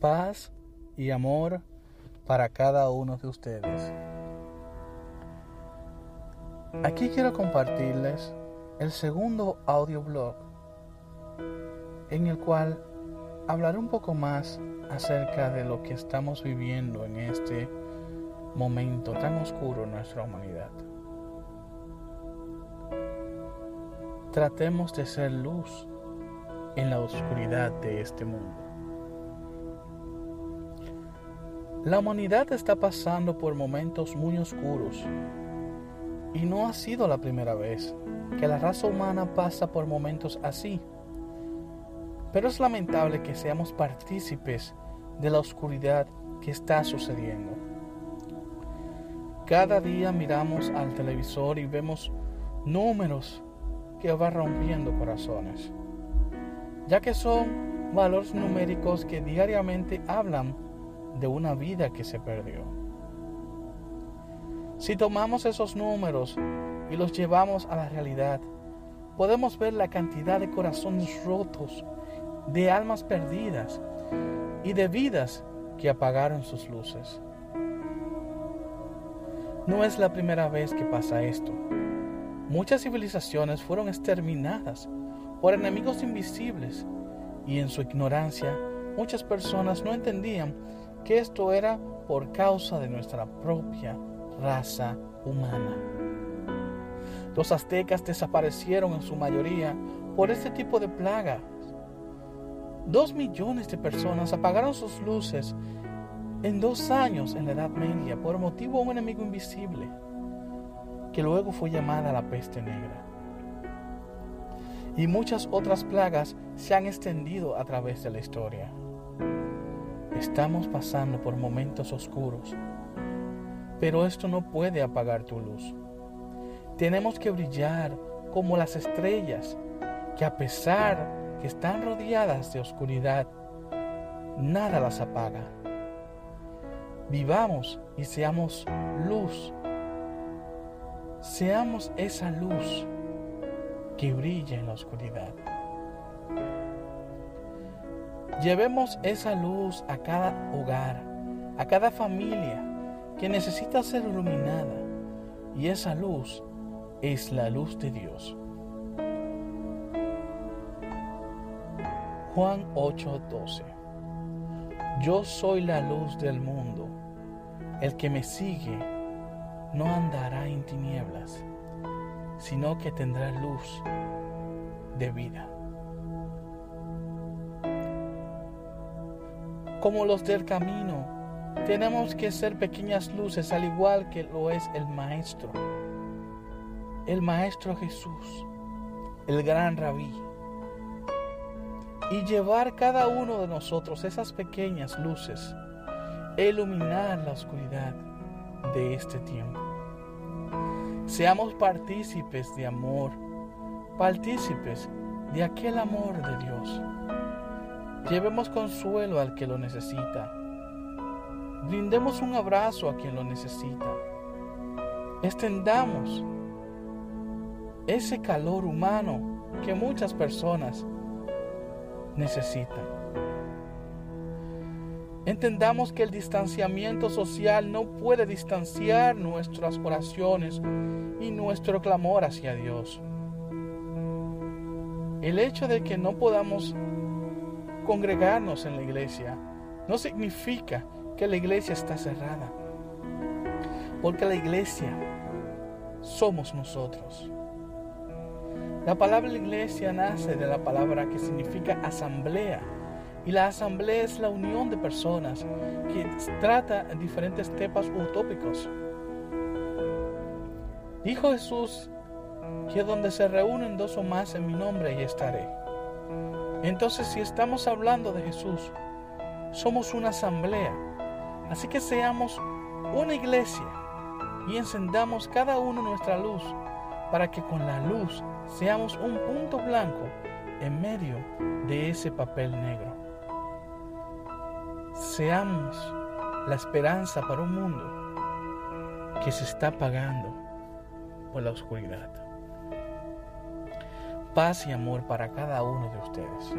Paz y amor para cada uno de ustedes. Aquí quiero compartirles el segundo audioblog en el cual hablaré un poco más acerca de lo que estamos viviendo en este momento tan oscuro en nuestra humanidad. Tratemos de ser luz en la oscuridad de este mundo. La humanidad está pasando por momentos muy oscuros y no ha sido la primera vez que la raza humana pasa por momentos así. Pero es lamentable que seamos partícipes de la oscuridad que está sucediendo. Cada día miramos al televisor y vemos números que van rompiendo corazones, ya que son valores numéricos que diariamente hablan de una vida que se perdió. Si tomamos esos números y los llevamos a la realidad, podemos ver la cantidad de corazones rotos, de almas perdidas y de vidas que apagaron sus luces. No es la primera vez que pasa esto. Muchas civilizaciones fueron exterminadas por enemigos invisibles y en su ignorancia muchas personas no entendían que esto era por causa de nuestra propia raza humana. Los aztecas desaparecieron en su mayoría por este tipo de plagas. Dos millones de personas apagaron sus luces en dos años en la Edad Media por motivo de un enemigo invisible, que luego fue llamada la peste negra. Y muchas otras plagas se han extendido a través de la historia. Estamos pasando por momentos oscuros, pero esto no puede apagar tu luz. Tenemos que brillar como las estrellas, que a pesar que están rodeadas de oscuridad, nada las apaga. Vivamos y seamos luz. Seamos esa luz que brilla en la oscuridad. Llevemos esa luz a cada hogar, a cada familia que necesita ser iluminada. Y esa luz es la luz de Dios. Juan 8:12 Yo soy la luz del mundo. El que me sigue no andará en tinieblas, sino que tendrá luz de vida. Como los del camino, tenemos que ser pequeñas luces al igual que lo es el Maestro. El Maestro Jesús, el gran rabí. Y llevar cada uno de nosotros esas pequeñas luces, iluminar la oscuridad de este tiempo. Seamos partícipes de amor, partícipes de aquel amor de Dios Llevemos consuelo al que lo necesita. Brindemos un abrazo a quien lo necesita. Extendamos ese calor humano que muchas personas necesitan. Entendamos que el distanciamiento social no puede distanciar nuestras oraciones y nuestro clamor hacia Dios. El hecho de que no podamos congregarnos en la iglesia no significa que la iglesia está cerrada. Porque la iglesia somos nosotros. La palabra iglesia nace de la palabra que significa asamblea. Y la asamblea es la unión de personas que trata diferentes temas utópicos. Dijo Jesús que donde se reúnen dos o más en mi nombre, ahí estaré. Entonces, si estamos hablando de Jesús, somos una asamblea. Así que seamos una iglesia y encendamos cada uno nuestra luz para que con la luz seamos un punto blanco en medio de ese papel negro. Seamos la esperanza para un mundo que se está apagando por la oscuridad paz y amor para cada uno de ustedes.